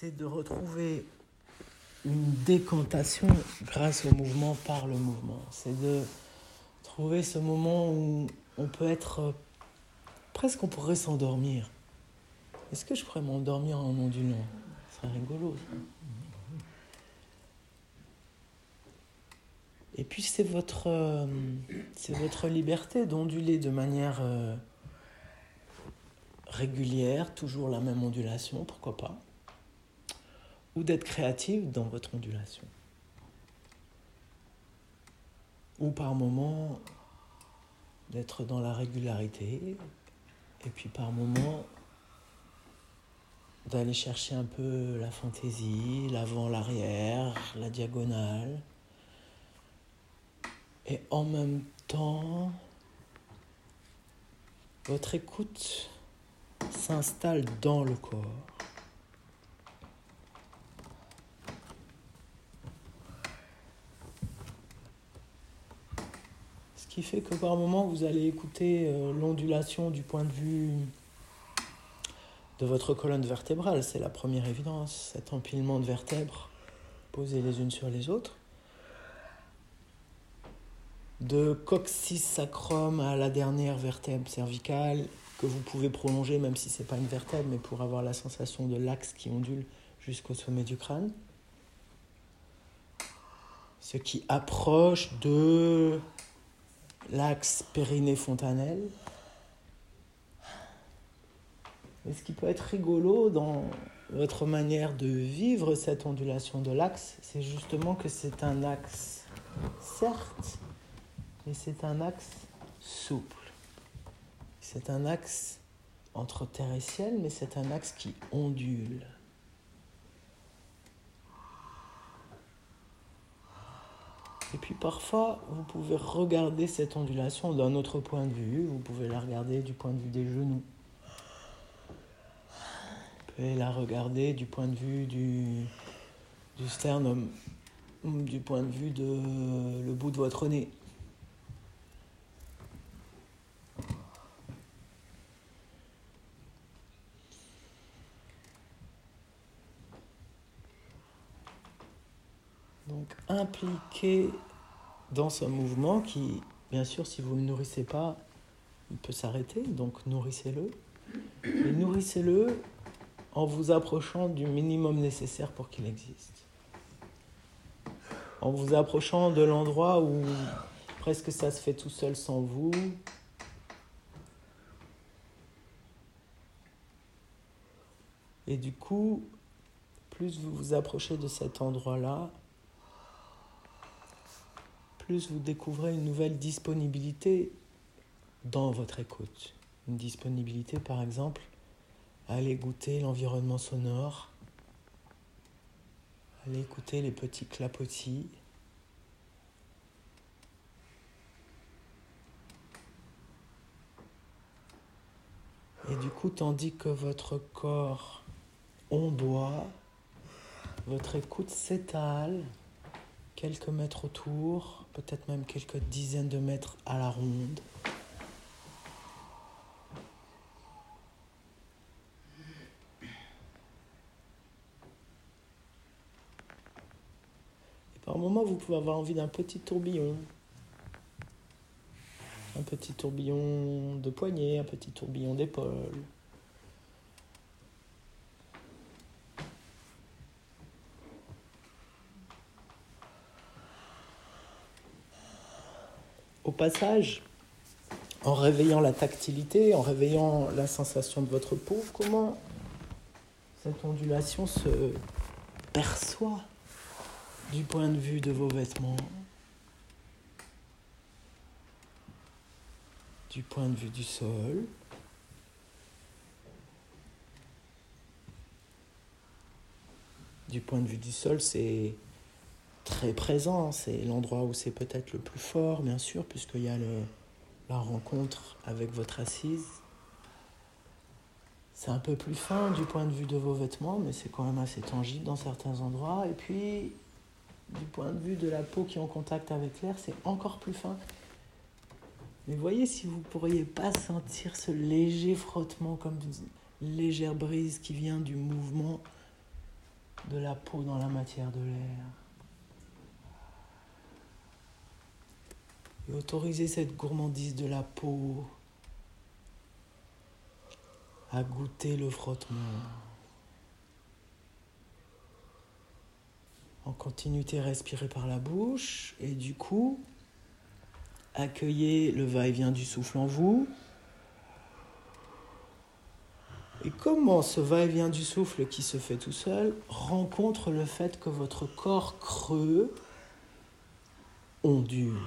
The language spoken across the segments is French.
c'est de retrouver une décantation grâce au mouvement par le mouvement. C'est de trouver ce moment où on peut être euh, presque on pourrait s'endormir. Est-ce que je pourrais m'endormir en ondulant? C'est rigolo. Et puis c'est votre, euh, c'est votre liberté d'onduler de manière euh, régulière, toujours la même ondulation, pourquoi pas, ou d'être créative dans votre ondulation. Ou par moment d'être dans la régularité, et puis par moment d'aller chercher un peu la fantaisie, l'avant, l'arrière, la diagonale. Et en même temps, votre écoute s'installe dans le corps. Ce qui fait que par moment, vous allez écouter euh, l'ondulation du point de vue de votre colonne vertébrale. C'est la première évidence, cet empilement de vertèbres posées les unes sur les autres. De coccyx sacrum à la dernière vertèbre cervicale, que vous pouvez prolonger même si ce n'est pas une vertèbre, mais pour avoir la sensation de l'axe qui ondule jusqu'au sommet du crâne. Ce qui approche de l'axe périnée-fontanelle. Et ce qui peut être rigolo dans votre manière de vivre cette ondulation de l'axe, c'est justement que c'est un axe, certes, mais c'est un axe souple. C'est un axe entre terre et ciel, mais c'est un axe qui ondule. Et puis parfois, vous pouvez regarder cette ondulation d'un autre point de vue. Vous pouvez la regarder du point de vue des genoux. Vous pouvez la regarder du point de vue du, sternum, du point de vue de le bout de votre nez. Donc impliqué dans ce mouvement qui, bien sûr, si vous ne le nourrissez pas, il peut s'arrêter, donc nourrissez-le. Et nourrissez-le en vous approchant du minimum nécessaire pour qu'il existe. En vous approchant de l'endroit où presque ça se fait tout seul sans vous. Et du coup, plus vous vous approchez de cet endroit-là, plus vous découvrez une nouvelle disponibilité dans votre écoute. Une disponibilité, par exemple, à aller goûter l'environnement sonore, à aller écouter les petits clapotis. Et du coup, tandis que votre corps ondoie, votre écoute s'étale quelques mètres autour, peut-être même quelques dizaines de mètres à la ronde. Et par moment, vous pouvez avoir envie d'un petit tourbillon. Un petit tourbillon de poignet, un petit tourbillon d'épaule. Passage, en réveillant la tactilité, en réveillant la sensation de votre peau, comment cette ondulation se perçoit du point de vue de vos vêtements, du point de vue du sol? Du point de vue du sol, c'est très présent. C'est l'endroit où c'est peut-être le plus fort, bien sûr, puisqu'il y a la rencontre avec votre assise. C'est un peu plus fin du point de vue de vos vêtements, mais c'est quand même assez tangible dans certains endroits. Et puis, du point de vue de la peau qui est en contact avec l'air, c'est encore plus fin. Mais voyez si vous ne pourriez pas sentir ce léger frottement comme légère brise qui vient du mouvement de la peau dans la matière de l'air. Et autorisez cette gourmandise de la peau à goûter le frottement. En continuité, respirez par la bouche et du coup, accueillez le va-et-vient du souffle en vous. Et comment ce va-et-vient du souffle qui se fait tout seul rencontre le fait que votre corps creux ondule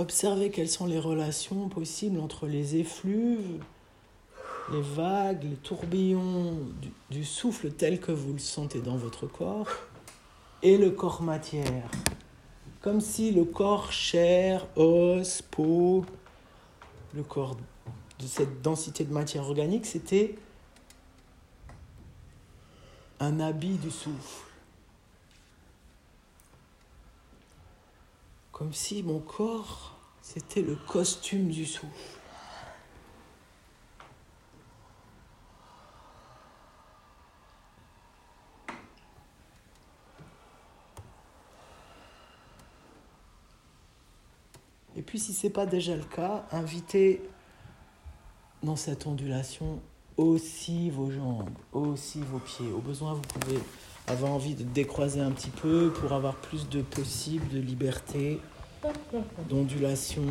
Observez quelles sont les relations possibles entre les effluves, les vagues, les tourbillons du, du, souffle tel que vous le sentez dans votre corps et le corps matière. Comme si le corps chair, os, peau, le corps de cette densité de matière organique, c'était un habit du souffle. Comme si mon corps, c'était le costume du souffle. Et puis si ce n'est pas déjà le cas, invitez dans cette ondulation aussi vos jambes, aussi vos pieds. Au besoin, vous pouvez avoir envie de décroiser un petit peu pour avoir plus de possible, de liberté, d'ondulation.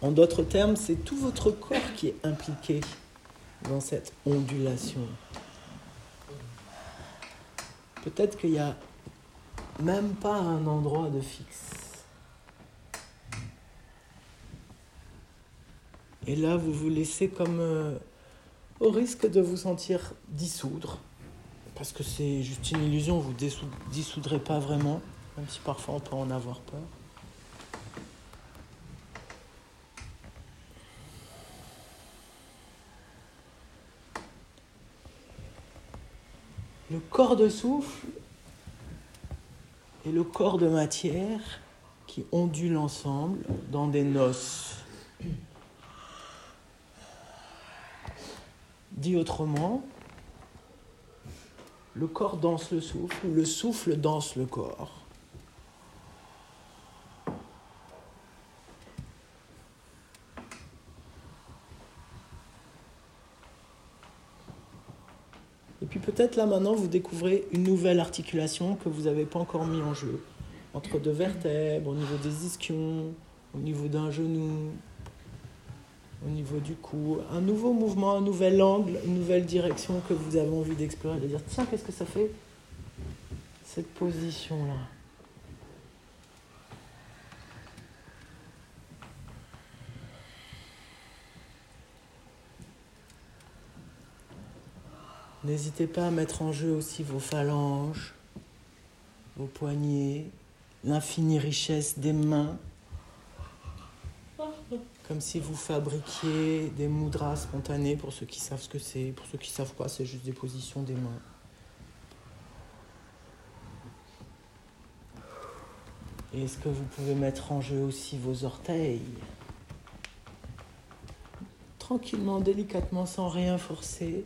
En d'autres termes, c'est tout votre corps qui est impliqué dans cette ondulation. Peut-être qu'il n'y a même pas un endroit de fixe. Et là, vous vous laissez comme euh, au risque de vous sentir dissoudre. Parce que c'est juste une illusion, vous ne dissoudrez pas vraiment, même si parfois on peut en avoir peur. Le corps de souffle et le corps de matière qui ondulent ensemble dans des noces. Dit autrement, le corps danse le souffle, le souffle danse le corps. Et puis peut-être là maintenant vous découvrez une nouvelle articulation que vous n'avez pas encore mis en jeu, entre deux vertèbres, au niveau des ischions, au niveau d'un genou, au niveau du cou, un nouveau mouvement, un nouvel angle, une nouvelle direction que vous avez envie d'explorer, de dire tiens, qu'est-ce que ça fait cette position-là? N'hésitez pas à mettre en jeu aussi vos phalanges, vos poignets, l'infinie richesse des mains comme si vous fabriquiez des mudras spontanés pour ceux qui savent ce que c'est. Pour ceux qui savent pas, c'est juste des positions des mains. Est-ce que vous pouvez mettre en jeu aussi vos orteils? Tranquillement, délicatement, sans rien forcer.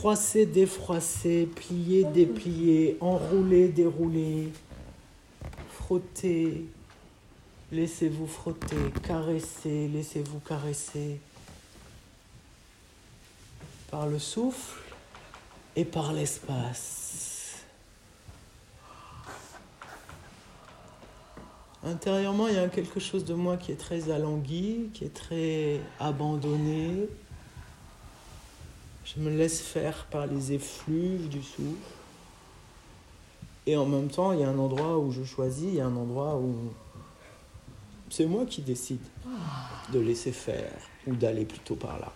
Froisser, défroisser, plier, déplier, enrouler, dérouler, frotter, laissez-vous frotter, caresser, laissez-vous caresser. Par le souffle et par l'espace. Intérieurement, il y a quelque chose de moi qui est très alangui, qui est très abandonné, je me laisse faire par les effluves du souffle. Et en même temps, il y a un endroit où je choisis, il y a un endroit où c'est moi qui décide de laisser faire ou d'aller plutôt par là.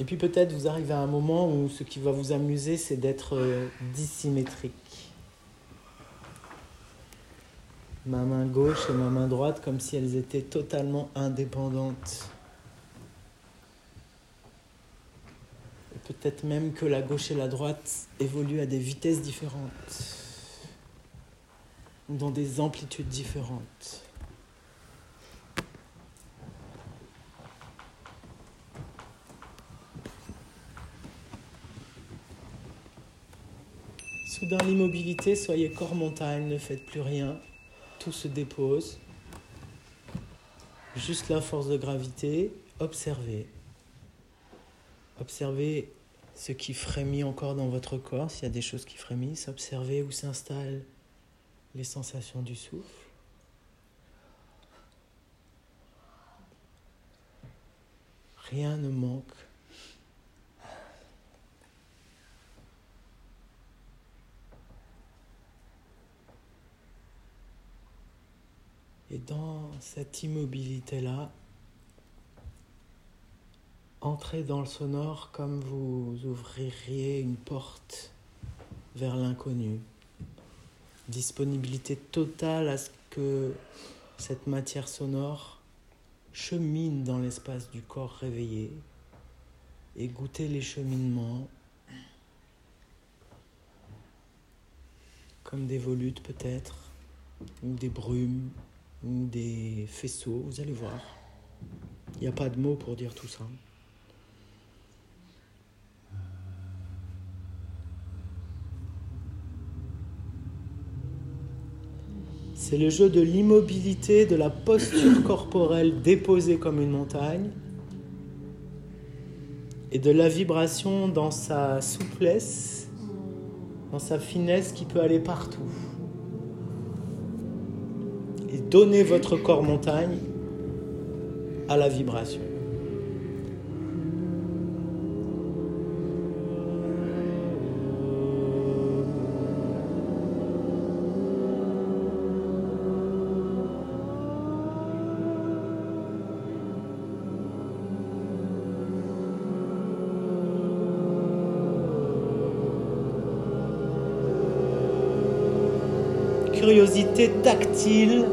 Et puis peut-être vous arrivez à un moment où ce qui va vous amuser, c'est d'être euh, dissymétrique. Ma main gauche et ma main droite comme si elles étaient totalement indépendantes Peut-être même que la gauche et la droite évoluent à des vitesses différentes, dans des amplitudes différentes. Soudain l'immobilité, soyez corps montagne, ne faites plus rien, tout se dépose. Juste la force de gravité, observez. Observez ce qui frémit encore dans votre corps, s'il y a des choses qui frémissent, observez où s'installent les sensations du souffle. Rien ne manque. Et dans cette immobilité-là, Entrez dans le sonore comme vous ouvririez une porte vers l'inconnu. Disponibilité totale à ce que cette matière sonore chemine dans l'espace du corps réveillé et goûtez les cheminements comme des volutes peut-être, ou des brumes, ou des faisceaux, vous allez voir. Il n'y a pas de mots pour dire tout ça. C'est le jeu de l'immobilité, de la posture corporelle déposée comme une montagne et de la vibration dans sa souplesse, dans sa finesse qui peut aller partout. Et donnez votre corps montagne à la vibration. Curiosité tactile,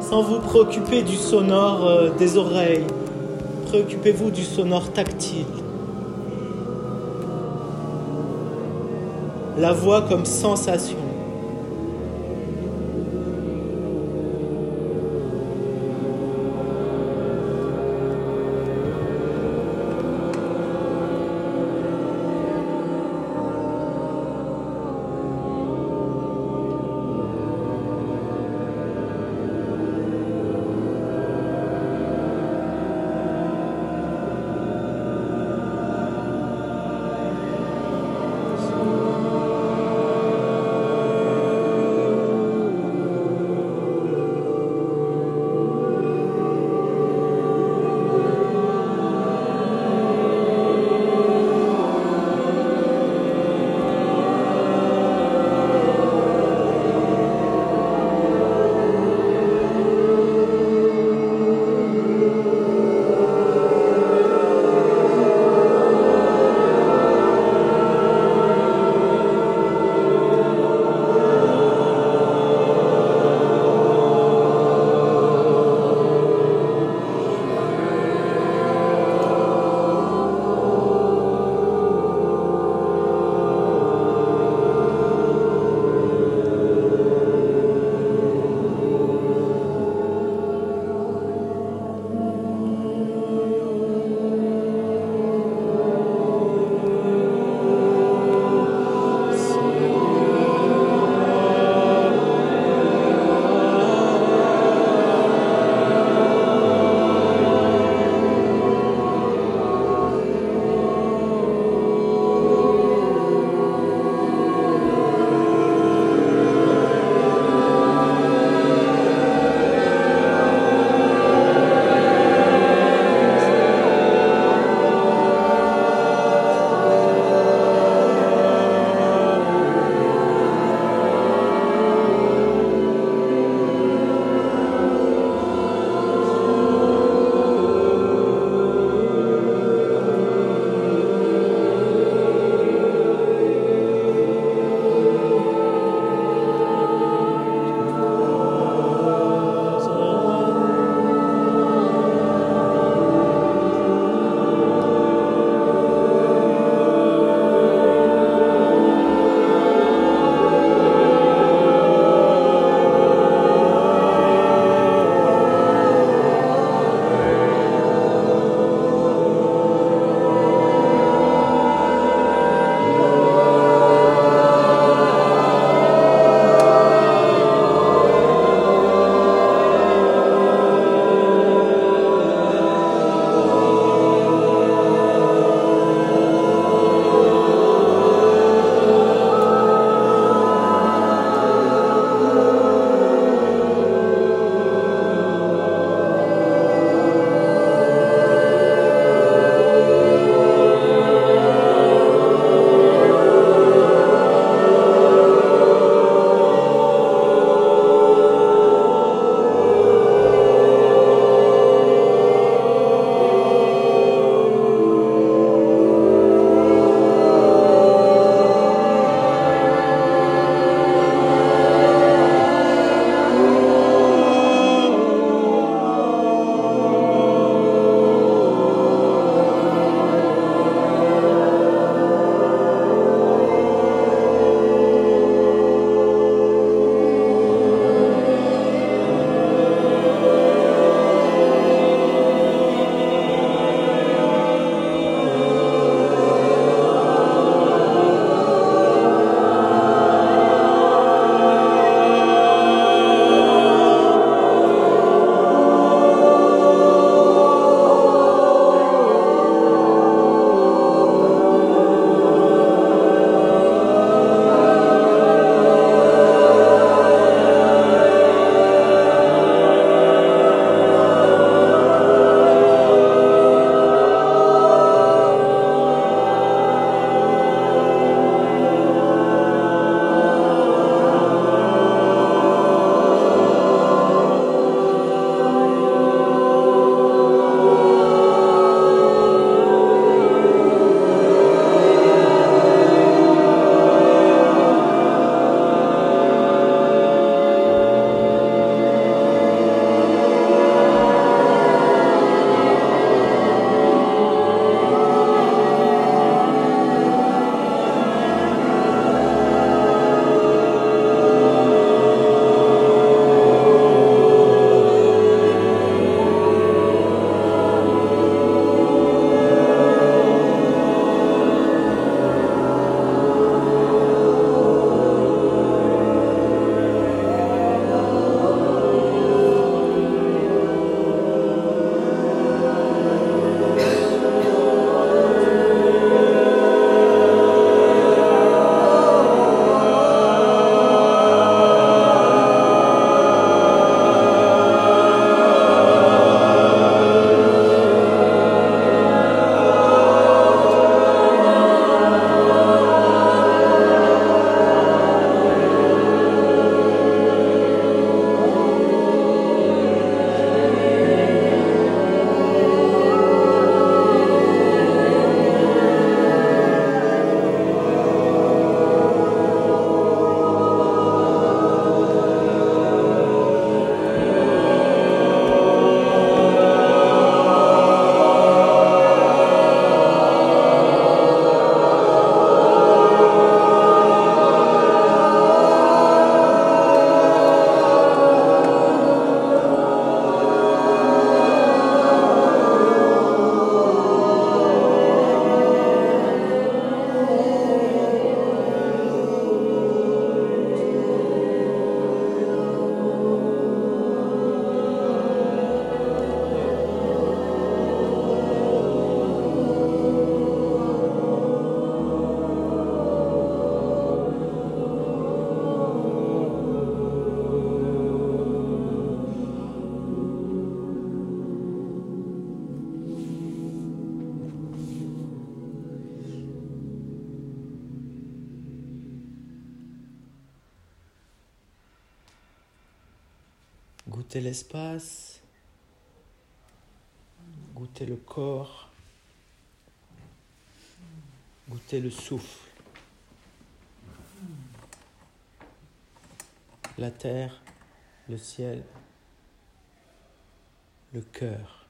sans vous préoccuper du sonore euh, des oreilles. Préoccupez-vous du sonore tactile. La voix comme sensation. Goûtez l'espace, goûtez le corps, goûtez le souffle, la terre, le ciel, le cœur.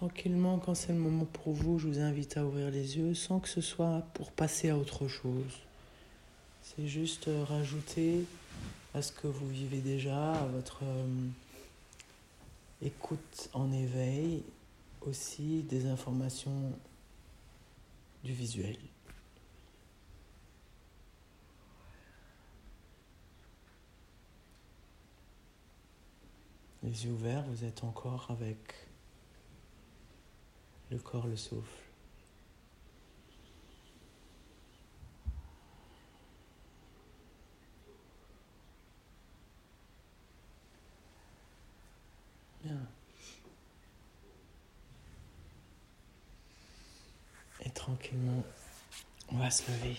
Tranquillement, quand c'est le moment pour vous, je vous invite à ouvrir les yeux sans que ce soit pour passer à autre chose. C'est juste euh, rajouter à ce que vous vivez déjà, à votre euh, écoute en éveil, aussi des informations du visuel. Les yeux ouverts, vous êtes encore avec le corps, le souffle. Et tranquillement, on va se lever.